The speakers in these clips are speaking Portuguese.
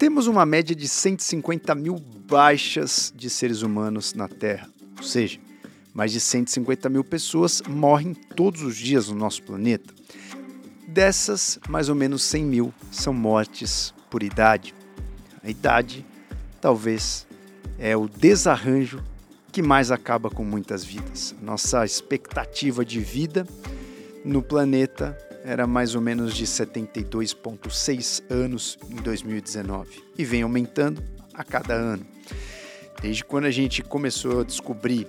Temos uma média de 150 mil baixas de seres humanos na Terra, ou seja, mais de 150 mil pessoas morrem todos os dias no nosso planeta. Dessas, mais ou menos 100 mil são mortes por idade. A idade, talvez, é o desarranjo que mais acaba com muitas vidas. Nossa expectativa de vida no planeta era mais ou menos de 72,6 anos em 2019 e vem aumentando a cada ano. Desde quando a gente começou a descobrir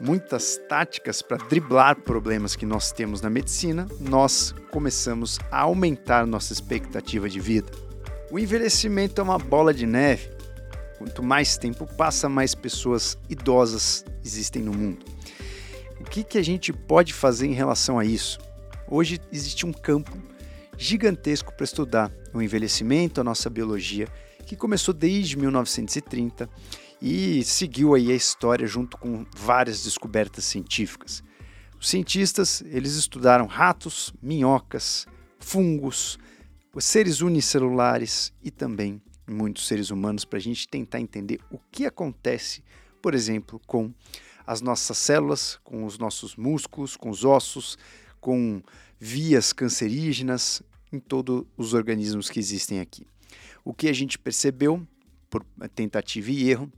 muitas táticas para driblar problemas que nós temos na medicina, nós começamos a aumentar nossa expectativa de vida. O envelhecimento é uma bola de neve. Quanto mais tempo passa, mais pessoas idosas existem no mundo. O que, que a gente pode fazer em relação a isso? Hoje existe um campo gigantesco para estudar o envelhecimento, a nossa biologia, que começou desde 1930 e seguiu aí a história junto com várias descobertas científicas. Os cientistas, eles estudaram ratos, minhocas, fungos, os seres unicelulares e também muitos seres humanos para a gente tentar entender o que acontece, por exemplo, com as nossas células, com os nossos músculos, com os ossos, com vias cancerígenas em todos os organismos que existem aqui. O que a gente percebeu, por tentativa e erro,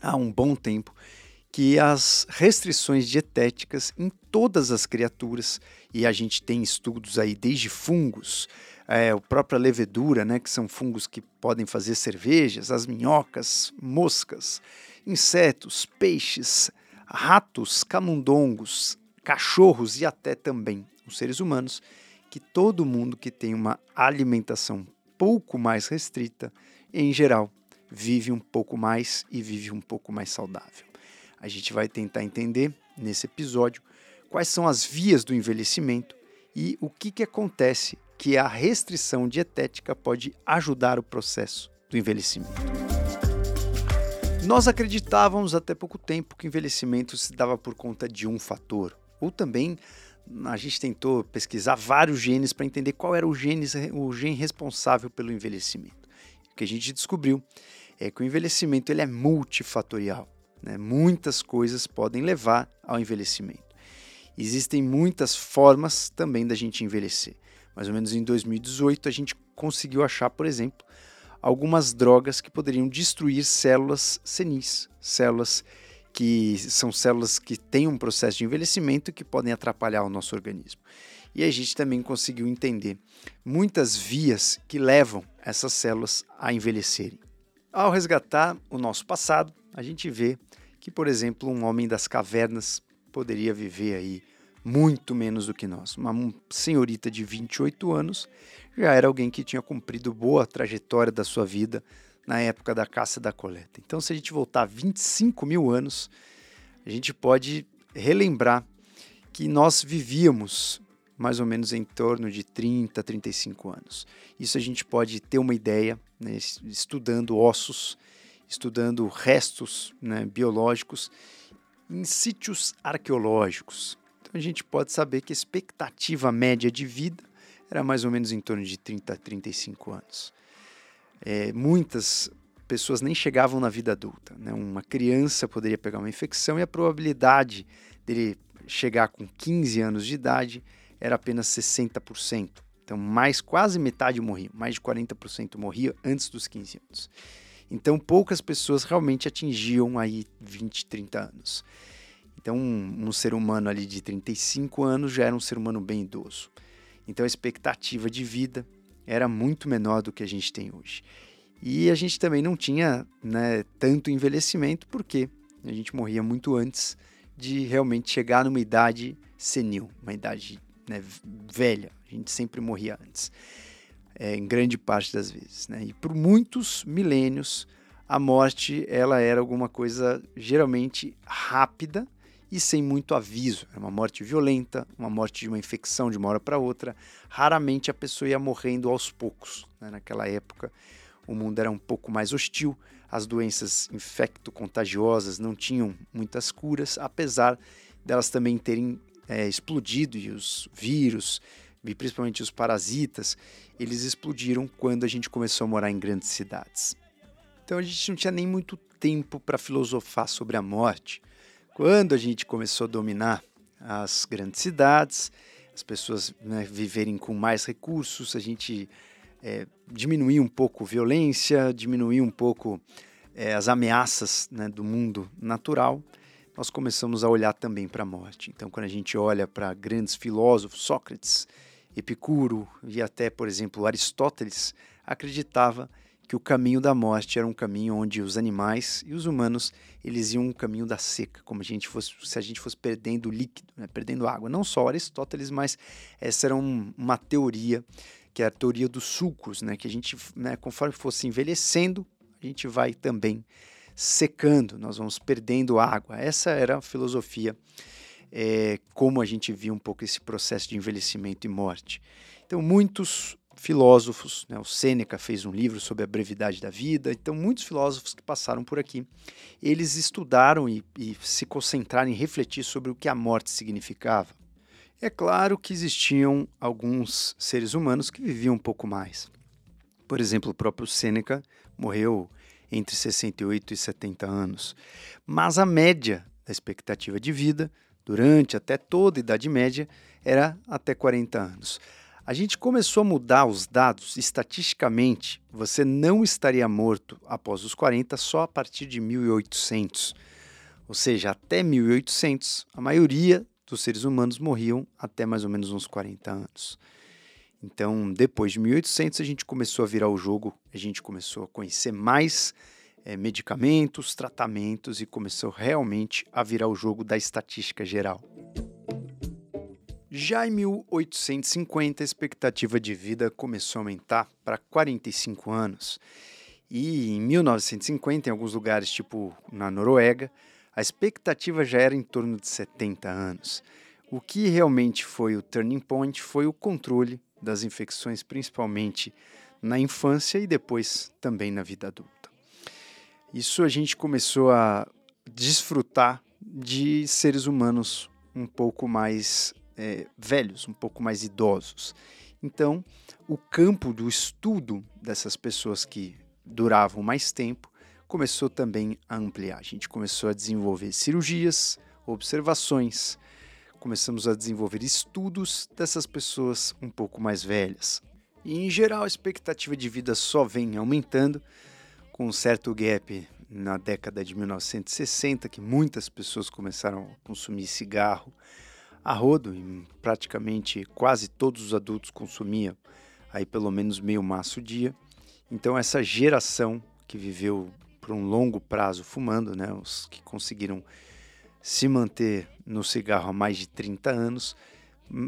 há um bom tempo, que as restrições dietéticas em todas as criaturas, e a gente tem estudos aí desde fungos, é, a própria levedura, né, que são fungos que podem fazer cervejas, as minhocas, moscas, insetos, peixes, ratos, camundongos, cachorros e até também os seres humanos, que todo mundo que tem uma alimentação pouco mais restrita, em geral, vive um pouco mais e vive um pouco mais saudável. A gente vai tentar entender nesse episódio quais são as vias do envelhecimento e o que, que acontece que a restrição dietética pode ajudar o processo do envelhecimento. Nós acreditávamos até pouco tempo que o envelhecimento se dava por conta de um fator, ou também a gente tentou pesquisar vários genes para entender qual era o gene, o gene responsável pelo envelhecimento. O que a gente descobriu é que o envelhecimento ele é multifatorial. Né? Muitas coisas podem levar ao envelhecimento. Existem muitas formas também da gente envelhecer. Mais ou menos em 2018 a gente conseguiu achar, por exemplo, algumas drogas que poderiam destruir células senis, células que são células que têm um processo de envelhecimento que podem atrapalhar o nosso organismo. E a gente também conseguiu entender muitas vias que levam essas células a envelhecerem. Ao resgatar o nosso passado, a gente vê que, por exemplo, um homem das cavernas poderia viver aí muito menos do que nós. Uma senhorita de 28 anos já era alguém que tinha cumprido boa trajetória da sua vida na época da caça e da coleta. Então, se a gente voltar 25 mil anos, a gente pode relembrar que nós vivíamos mais ou menos em torno de 30, 35 anos. Isso a gente pode ter uma ideia né, estudando ossos, estudando restos né, biológicos em sítios arqueológicos. Então a gente pode saber que a expectativa média de vida era mais ou menos em torno de 30 a 35 anos é, muitas pessoas nem chegavam na vida adulta. Né? Uma criança poderia pegar uma infecção e a probabilidade dele chegar com 15 anos de idade era apenas 60%. Então, mais quase metade morria, mais de 40% morria antes dos 15 anos. Então, poucas pessoas realmente atingiam aí 20, 30 anos. Então, um, um ser humano ali de 35 anos já era um ser humano bem idoso. Então, a expectativa de vida era muito menor do que a gente tem hoje. E a gente também não tinha né, tanto envelhecimento, porque a gente morria muito antes de realmente chegar numa idade senil, uma idade né, velha. A gente sempre morria antes, é, em grande parte das vezes. Né? E por muitos milênios, a morte ela era alguma coisa geralmente rápida e sem muito aviso. Era uma morte violenta, uma morte de uma infecção de uma hora para outra. Raramente a pessoa ia morrendo aos poucos. Né? Naquela época, o mundo era um pouco mais hostil, as doenças infecto-contagiosas não tinham muitas curas, apesar delas também terem é, explodido e os vírus e principalmente os parasitas, eles explodiram quando a gente começou a morar em grandes cidades. Então a gente não tinha nem muito tempo para filosofar sobre a morte. Quando a gente começou a dominar as grandes cidades, as pessoas né, viverem com mais recursos, a gente é, diminuir um pouco a violência, diminuir um pouco é, as ameaças né, do mundo natural, nós começamos a olhar também para a morte. Então, quando a gente olha para grandes filósofos, Sócrates, Epicuro e até, por exemplo, Aristóteles, acreditava que o caminho da morte era um caminho onde os animais e os humanos eles iam um caminho da seca, como a gente fosse, se a gente fosse perdendo líquido, né, perdendo água. Não só Aristóteles, mas essa era um, uma teoria que é a teoria dos sulcos, né, que a gente, né, conforme fosse envelhecendo, a gente vai também secando, nós vamos perdendo água. Essa era a filosofia, é, como a gente viu um pouco esse processo de envelhecimento e morte. Então, muitos filósofos, né, o Sêneca fez um livro sobre a brevidade da vida, então muitos filósofos que passaram por aqui, eles estudaram e, e se concentraram em refletir sobre o que a morte significava. É claro que existiam alguns seres humanos que viviam um pouco mais. Por exemplo, o próprio Sêneca morreu entre 68 e 70 anos. Mas a média da expectativa de vida, durante até toda a Idade Média, era até 40 anos. A gente começou a mudar os dados, estatisticamente, você não estaria morto após os 40 só a partir de 1800. Ou seja, até 1800, a maioria dos seres humanos morriam até mais ou menos uns 40 anos. Então, depois de 1800, a gente começou a virar o jogo, a gente começou a conhecer mais é, medicamentos, tratamentos e começou realmente a virar o jogo da estatística geral. Já em 1850, a expectativa de vida começou a aumentar para 45 anos. E em 1950, em alguns lugares, tipo na Noruega, a expectativa já era em torno de 70 anos. O que realmente foi o turning point foi o controle das infecções, principalmente na infância e depois também na vida adulta. Isso a gente começou a desfrutar de seres humanos um pouco mais é, velhos, um pouco mais idosos. Então, o campo do estudo dessas pessoas que duravam mais tempo começou também a ampliar. A gente começou a desenvolver cirurgias, observações, começamos a desenvolver estudos dessas pessoas um pouco mais velhas. E em geral a expectativa de vida só vem aumentando, com um certo gap na década de 1960, que muitas pessoas começaram a consumir cigarro a rodo, e praticamente quase todos os adultos consumiam aí pelo menos meio maço dia. Então essa geração que viveu por um longo prazo fumando, né, os que conseguiram se manter no cigarro há mais de 30 anos,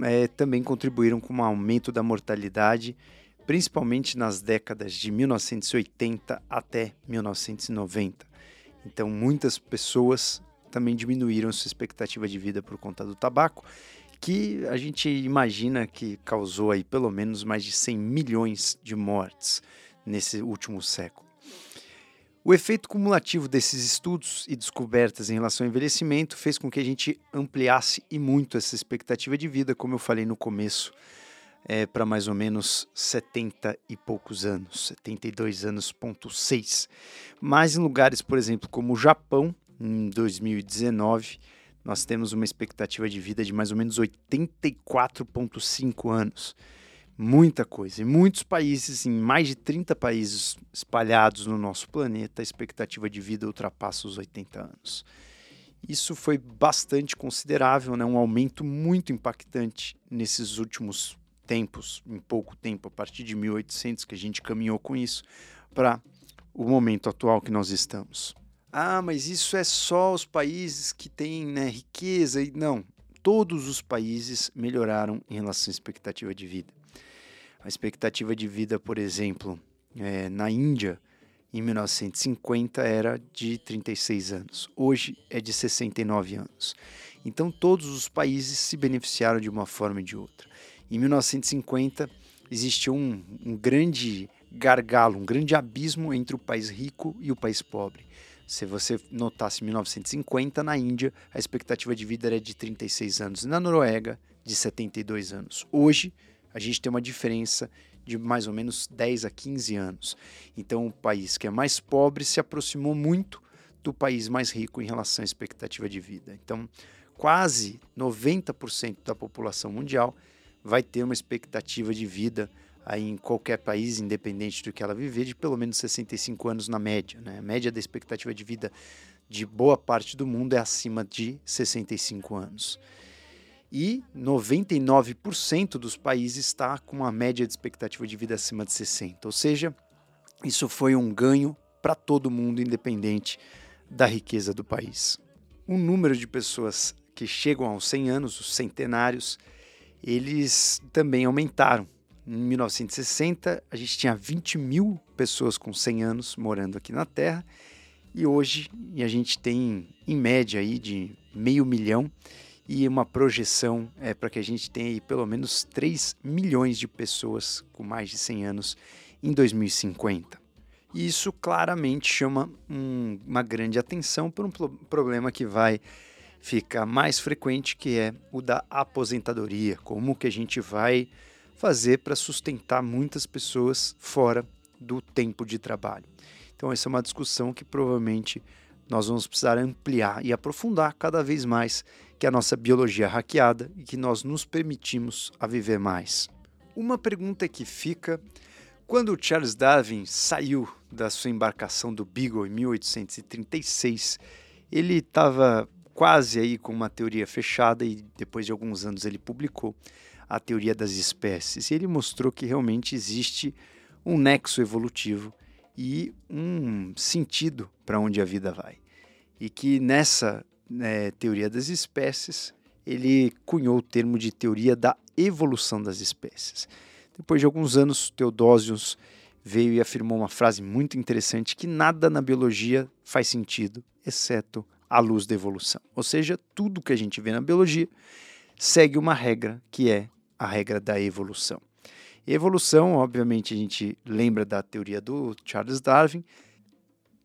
é, também contribuíram com um aumento da mortalidade, principalmente nas décadas de 1980 até 1990. Então, muitas pessoas também diminuíram sua expectativa de vida por conta do tabaco, que a gente imagina que causou aí pelo menos mais de 100 milhões de mortes nesse último século. O efeito cumulativo desses estudos e descobertas em relação ao envelhecimento fez com que a gente ampliasse e muito essa expectativa de vida, como eu falei no começo, é, para mais ou menos 70 e poucos anos, 72 anos, ponto 6. Mas em lugares, por exemplo, como o Japão, em 2019, nós temos uma expectativa de vida de mais ou menos 84,5 anos muita coisa. Em muitos países, em mais de 30 países espalhados no nosso planeta, a expectativa de vida ultrapassa os 80 anos. Isso foi bastante considerável, né? um aumento muito impactante nesses últimos tempos, em pouco tempo, a partir de 1800 que a gente caminhou com isso, para o momento atual que nós estamos. Ah, mas isso é só os países que têm né, riqueza e não. Todos os países melhoraram em relação à expectativa de vida. A expectativa de vida, por exemplo, é, na Índia, em 1950 era de 36 anos. Hoje é de 69 anos. Então todos os países se beneficiaram de uma forma ou de outra. Em 1950 existiu um, um grande gargalo, um grande abismo entre o país rico e o país pobre. Se você notasse 1950, na Índia, a expectativa de vida era de 36 anos, na Noruega, de 72 anos. Hoje, A gente tem uma diferença de mais ou menos 10 a 15 anos. Então, o país que é mais pobre se aproximou muito do país mais rico em relação à expectativa de vida. Então, quase 90% da população mundial vai ter uma expectativa de vida aí em qualquer país, independente do que ela viver, de pelo menos 65 anos na média. Né? A média da expectativa de vida de boa parte do mundo é acima de 65 anos. E 99% dos países está com uma média de expectativa de vida acima de 60. Ou seja, isso foi um ganho para todo mundo, independente da riqueza do país. O número de pessoas que chegam aos 100 anos, os centenários, eles também aumentaram. Em 1960, a gente tinha 20 mil pessoas com 100 anos morando aqui na Terra, e hoje a gente tem, em média, aí, de meio milhão, e uma projeção é para que a gente tenha aí pelo menos 3 milhões de pessoas com mais de 100 anos em 2050. E isso claramente chama um, uma grande atenção por um problema que vai ficar mais frequente, que é o da aposentadoria. Como que a gente vai fazer para sustentar muitas pessoas fora do tempo de trabalho? Então essa é uma discussão que provavelmente nós vamos precisar ampliar e aprofundar cada vez mais que a nossa biologia é hackeada e que nós nos permitimos a viver mais. Uma pergunta que fica quando Charles Darwin saiu da sua embarcação do Beagle em 1836, ele estava quase aí com uma teoria fechada e depois de alguns anos ele publicou a teoria das espécies. E ele mostrou que realmente existe um nexo evolutivo e um sentido para onde a vida vai. E que nessa né, teoria das espécies ele cunhou o termo de teoria da evolução das espécies. Depois de alguns anos, Teodósios veio e afirmou uma frase muito interessante que nada na biologia faz sentido, exceto a luz da evolução. Ou seja, tudo que a gente vê na biologia segue uma regra, que é a regra da evolução. Evolução, obviamente, a gente lembra da teoria do Charles Darwin,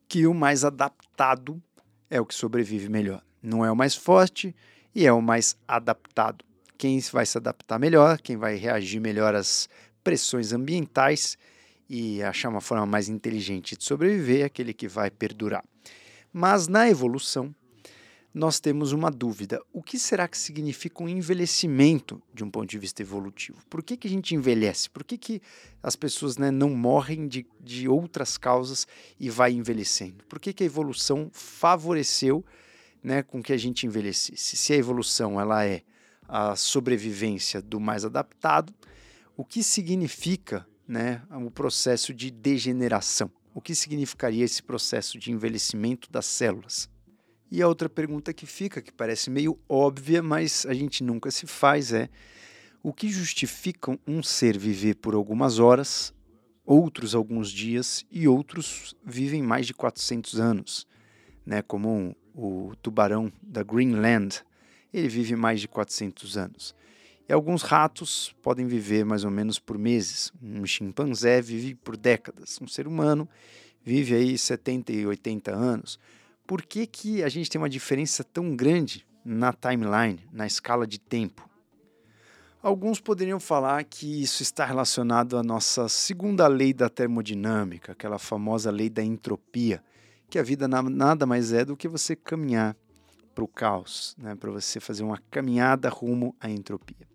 que o mais adaptado é o que sobrevive melhor. Não é o mais forte e é o mais adaptado quem vai se adaptar melhor, quem vai reagir melhor às pressões ambientais e achar uma forma mais inteligente de sobreviver é aquele que vai perdurar. Mas na evolução, nós temos uma dúvida. O que será que significa um envelhecimento de um ponto de vista evolutivo? Por que, que a gente envelhece? Por que, que as pessoas né, não morrem de, de outras causas e vai envelhecendo? Por que, que a evolução favoreceu né, com que a gente envelhecesse? Se a evolução ela é a sobrevivência do mais adaptado, o que significa né, o processo de degeneração? O que significaria esse processo de envelhecimento das células? E a outra pergunta que fica, que parece meio óbvia, mas a gente nunca se faz, é o que justifica um ser viver por algumas horas, outros alguns dias e outros vivem mais de 400 anos, né, como o tubarão da Greenland, ele vive mais de 400 anos. E alguns ratos podem viver mais ou menos por meses. Um chimpanzé vive por décadas. Um ser humano vive aí 70 e 80 anos. Por que, que a gente tem uma diferença tão grande na timeline, na escala de tempo? Alguns poderiam falar que isso está relacionado à nossa segunda lei da termodinâmica, aquela famosa lei da entropia, que a vida nada mais é do que você caminhar para o caos, né, para você fazer uma caminhada rumo à entropia.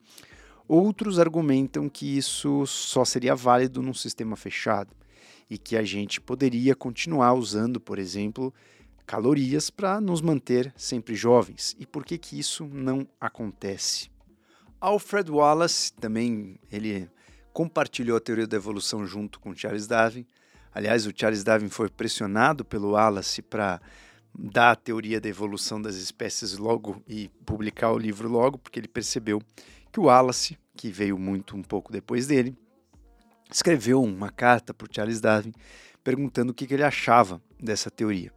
Outros argumentam que isso só seria válido num sistema fechado e que a gente poderia continuar usando, por exemplo, calorias para nos manter sempre jovens. E por que que isso não acontece? Alfred Wallace também ele compartilhou a teoria da evolução junto com Charles Darwin. Aliás, o Charles Darwin foi pressionado pelo Wallace para dar a teoria da evolução das espécies logo e publicar o livro logo, porque ele percebeu que o Wallace, que veio muito um pouco depois dele, escreveu uma carta para o Charles Darwin perguntando o que, que, ele achava dessa teoria.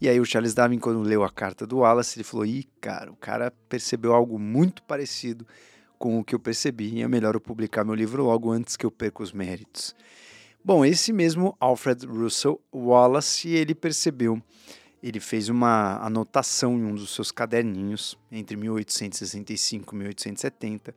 E aí o Charles Darwin, quando leu a carta do Wallace, ele falou: "Ih, cara, o cara percebeu algo muito parecido com o que eu percebi, e é melhor eu publicar meu livro logo antes que eu perca os méritos." Bom, esse mesmo Alfred Russel Wallace, ele percebeu ele fez uma anotação em um dos seus caderninhos entre 1865 e 1870,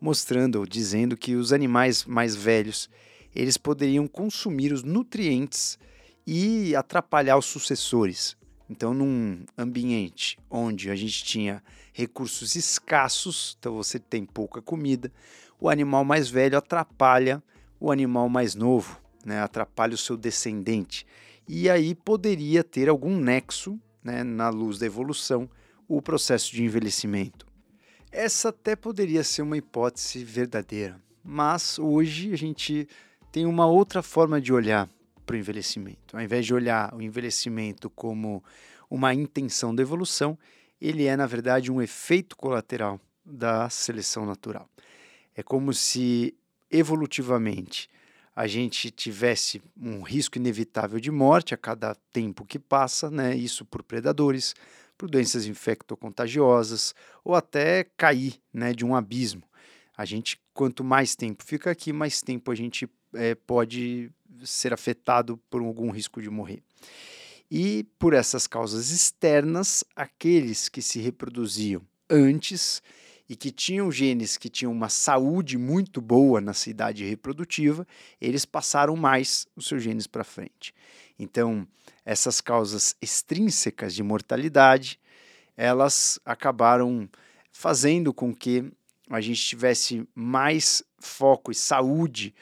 mostrando ou dizendo que os animais mais velhos eles poderiam consumir os nutrientes e atrapalhar os sucessores. Então, num ambiente onde a gente tinha recursos escassos, então você tem pouca comida, o animal mais velho atrapalha o animal mais novo, né? atrapalha o seu descendente. E aí poderia ter algum nexo, né, na luz da evolução, o processo de envelhecimento. Essa até poderia ser uma hipótese verdadeira, mas hoje a gente tem uma outra forma de olhar para o envelhecimento. Ao invés de olhar o envelhecimento como uma intenção da evolução, ele é, na verdade, um efeito colateral da seleção natural. É como se evolutivamente a gente tivesse um risco inevitável de morte a cada tempo que passa, né? Isso por predadores, por doenças infectocontagiosas ou até cair, né, de um abismo. A gente, quanto mais tempo fica aqui, mais tempo a gente é, pode ser afetado por algum risco de morrer. E por essas causas externas, aqueles que se reproduziam antes e que tinham genes que tinham uma saúde muito boa na idade reprodutiva, eles passaram mais os seus genes para frente. Então, essas causas extrínsecas de mortalidade, elas acabaram fazendo com que a gente tivesse mais foco e saúde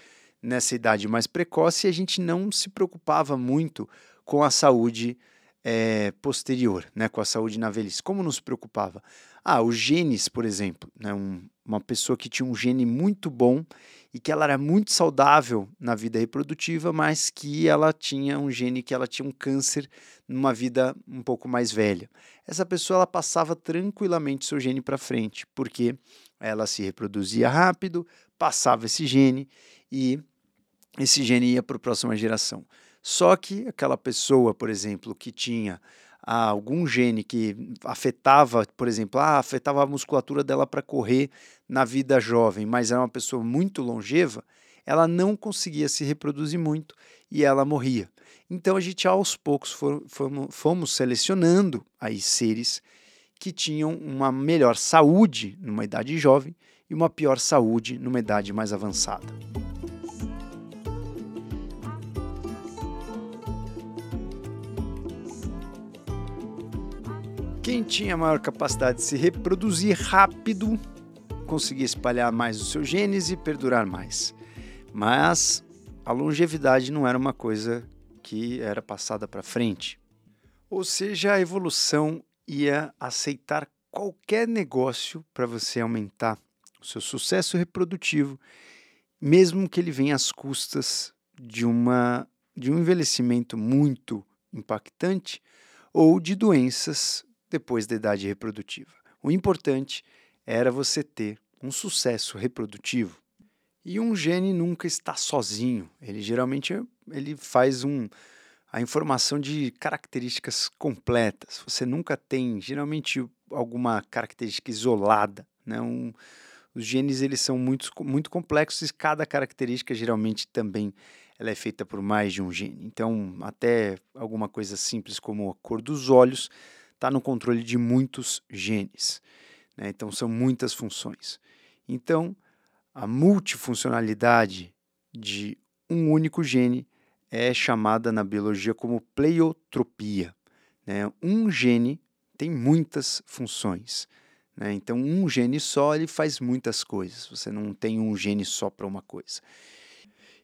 nessa idade mais precoce e a gente não se preocupava muito com a saúde é, posterior, né, com a saúde na velhice. Como não se preocupava? Ah, os genes, por exemplo, né, um, uma pessoa que tinha um gene muito bom e que ela era muito saudável na vida reprodutiva, mas que ela tinha um gene que ela tinha um câncer numa vida um pouco mais velha. Essa pessoa ela passava tranquilamente seu gene para frente, porque ela se reproduzia rápido, passava esse gene e esse gene ia para a próxima geração. Só que aquela pessoa, por exemplo, que tinha ah, algum gene que afetava, por exemplo, ah, afetava a musculatura dela para correr na vida jovem, mas era uma pessoa muito longeva, ela não conseguia se reproduzir muito e ela morria. Então a gente aos poucos for, fomos, fomos selecionando aí seres que tinham uma melhor saúde numa idade jovem e uma pior saúde numa idade mais avançada. Quem tinha maior capacidade de se reproduzir rápido conseguia espalhar mais os seus genes e perdurar mais. Mas a longevidade não era uma coisa que era passada para frente. Ou seja, a evolução ia aceitar qualquer negócio para você aumentar o seu sucesso reprodutivo, mesmo que ele venha às custas de uma de um envelhecimento muito impactante ou de doenças depois da idade reprodutiva. O importante era você ter um sucesso reprodutivo. E um gene nunca está sozinho. Ele geralmente ele faz um, a informação de características completas. Você nunca tem, geralmente, alguma característica isolada. Né? Um, os genes eles são muito, muito complexos e cada característica geralmente também ela é feita por mais de um gene. Então, até alguma coisa simples como a cor dos olhos está no controle de muitos genes. Né? Então, são muitas funções. Então, a multifuncionalidade de um único gene é chamada na biologia como pleiotropia. Né? Um gene tem muitas funções. Né? Então, um gene só ele faz muitas coisas. Você não tem um gene só para uma coisa.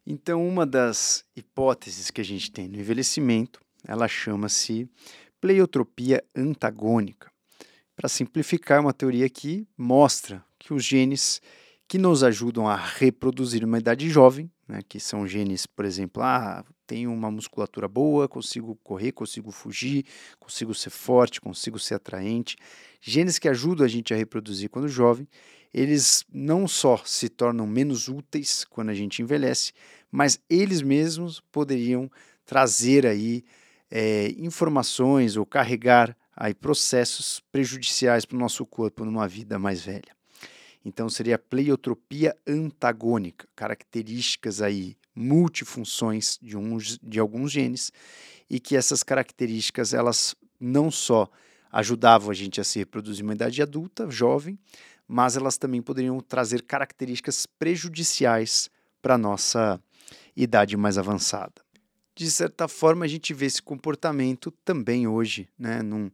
Então, uma das hipóteses que a gente tem no envelhecimento, ela chama-se pleiotropia antagônica. Para simplificar, é uma teoria que mostra que os genes que nos ajudam a reproduzir uma idade jovem, né, que são genes, por exemplo, ah, tenho uma musculatura boa, consigo correr, consigo fugir, consigo ser forte, consigo ser atraente. Genes que ajudam a gente a reproduzir quando jovem, eles não só se tornam menos úteis quando a gente envelhece, mas eles mesmos poderiam trazer aí é, informações ou carregar aí processos prejudiciais para o nosso corpo numa vida mais velha. Então seria a pleiotropia antagônica, características aí multifunções de, uns, de alguns genes e que essas características elas não só ajudavam a gente a se reproduzir uma idade adulta, jovem, mas elas também poderiam trazer características prejudiciais para nossa idade mais avançada. De certa forma, a gente vê esse comportamento também hoje, né, num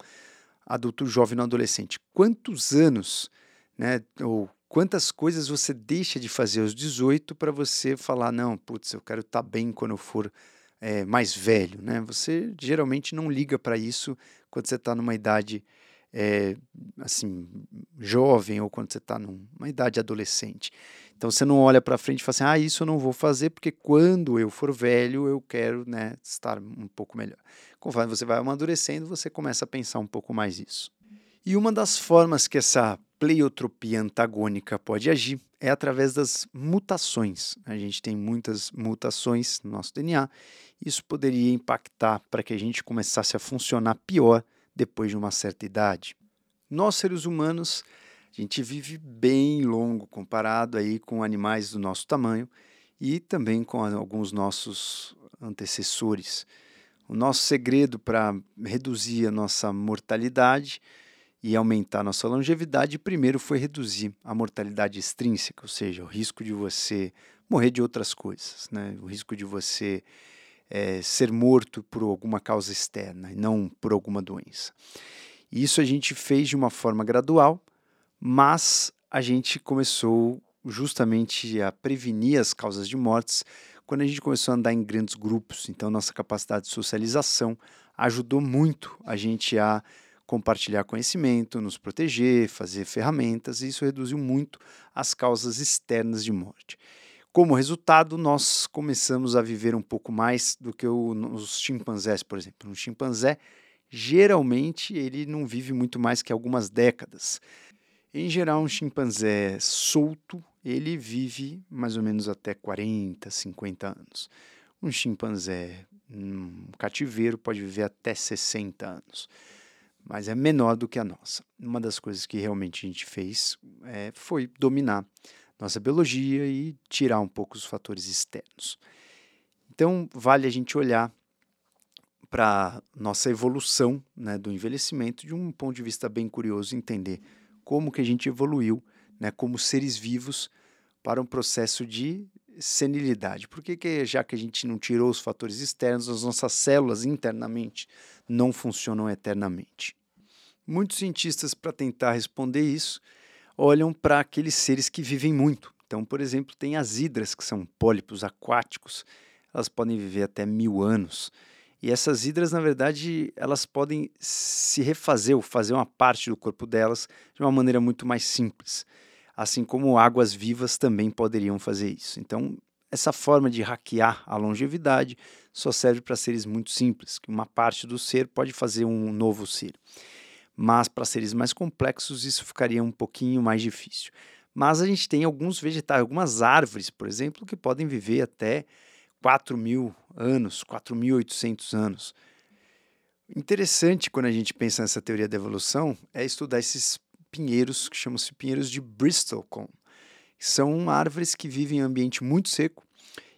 adulto jovem no adolescente. Quantos anos, né, ou quantas coisas você deixa de fazer aos 18 para você falar, não, putz, eu quero estar tá bem quando eu for é, mais velho, né? Você geralmente não liga para isso quando você está numa idade é, assim jovem ou quando você está numa idade adolescente. Então você não olha para frente e fala assim, ah, isso eu não vou fazer porque quando eu for velho eu quero né, estar um pouco melhor. Conforme você vai amadurecendo, você começa a pensar um pouco mais isso. E uma das formas que essa pleiotropia antagônica pode agir é através das mutações. A gente tem muitas mutações no nosso DNA. Isso poderia impactar para que a gente começasse a funcionar pior depois de uma certa idade. Nós, seres humanos, a gente vive bem longo comparado aí com animais do nosso tamanho e também com alguns nossos antecessores. O nosso segredo para reduzir a nossa mortalidade e aumentar a nossa longevidade, primeiro foi reduzir a mortalidade extrínseca, ou seja, o risco de você morrer de outras coisas, né? o risco de você é, ser morto por alguma causa externa e não por alguma doença. Isso a gente fez de uma forma gradual, mas a gente começou justamente a prevenir as causas de mortes quando a gente começou a andar em grandes grupos. Então, nossa capacidade de socialização ajudou muito a gente a compartilhar conhecimento, nos proteger, fazer ferramentas, e isso reduziu muito as causas externas de morte. Como resultado, nós começamos a viver um pouco mais do que o, os chimpanzés, por exemplo. Um chimpanzé, geralmente, ele não vive muito mais que algumas décadas. Em geral, um chimpanzé solto, ele vive mais ou menos até 40, 50 anos. Um chimpanzé um cativeiro pode viver até 60 anos, mas é menor do que a nossa. Uma das coisas que realmente a gente fez é, foi dominar nossa biologia e tirar um pouco os fatores externos. Então, vale a gente olhar para nossa evolução né, do envelhecimento de um ponto de vista bem curioso, entender como que a gente evoluiu né, como seres vivos para um processo de senilidade. Por que, que, já que a gente não tirou os fatores externos, as nossas células internamente não funcionam eternamente? Muitos cientistas, para tentar responder isso, olham para aqueles seres que vivem muito. Então, por exemplo, tem as hidras, que são pólipos aquáticos, elas podem viver até mil anos. E essas hidras, na verdade, elas podem se refazer ou fazer uma parte do corpo delas de uma maneira muito mais simples. Assim como águas vivas também poderiam fazer isso. Então, essa forma de hackear a longevidade só serve para seres muito simples, que uma parte do ser pode fazer um novo ser. Mas para seres mais complexos, isso ficaria um pouquinho mais difícil. Mas a gente tem alguns vegetais, algumas árvores, por exemplo, que podem viver até 4 mil anos, 4.800 anos. Interessante quando a gente pensa nessa teoria da evolução é estudar esses pinheiros que chamam-se pinheiros de Bristol. São árvores que vivem em ambiente muito seco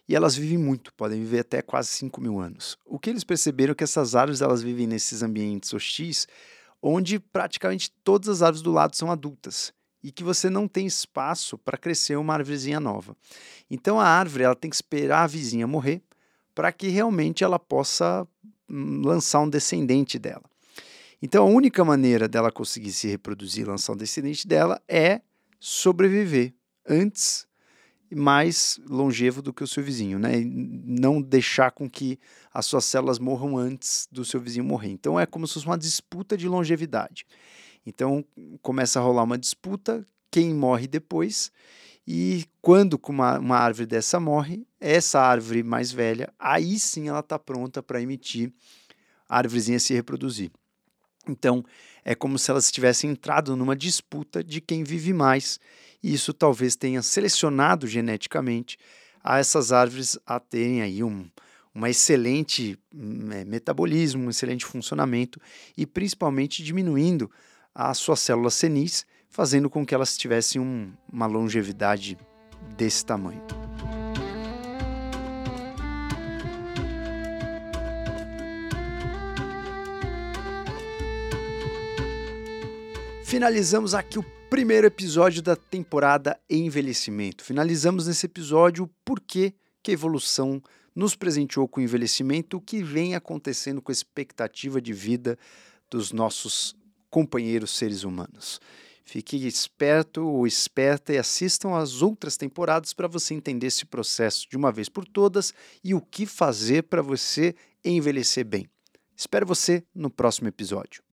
e elas vivem muito, podem viver até quase 5 mil anos. O que eles perceberam é que essas árvores elas vivem nesses ambientes hostis, onde praticamente todas as árvores do lado são adultas e que você não tem espaço para crescer uma árvorezinha nova. Então a árvore ela tem que esperar a vizinha morrer para que realmente ela possa hum, lançar um descendente dela. Então a única maneira dela conseguir se reproduzir, lançar um descendente dela é sobreviver antes mais longevo do que o seu vizinho, né? E não deixar com que as suas células morram antes do seu vizinho morrer. Então é como se fosse uma disputa de longevidade. Então começa a rolar uma disputa, quem morre depois, e quando uma, uma árvore dessa morre, essa árvore mais velha, aí sim ela está pronta para emitir a árvorezinha se reproduzir. Então é como se elas tivessem entrado numa disputa de quem vive mais, e isso talvez tenha selecionado geneticamente a essas árvores a terem aí um, uma excelente é, metabolismo, um excelente funcionamento e principalmente diminuindo as suas células senis, fazendo com que elas tivessem um, uma longevidade desse tamanho. Finalizamos aqui o Primeiro episódio da temporada Envelhecimento. Finalizamos nesse episódio o porquê que a evolução nos presenteou com o envelhecimento, o que vem acontecendo com a expectativa de vida dos nossos companheiros seres humanos. Fique esperto ou esperta e assistam às outras temporadas para você entender esse processo de uma vez por todas e o que fazer para você envelhecer bem. Espero você no próximo episódio.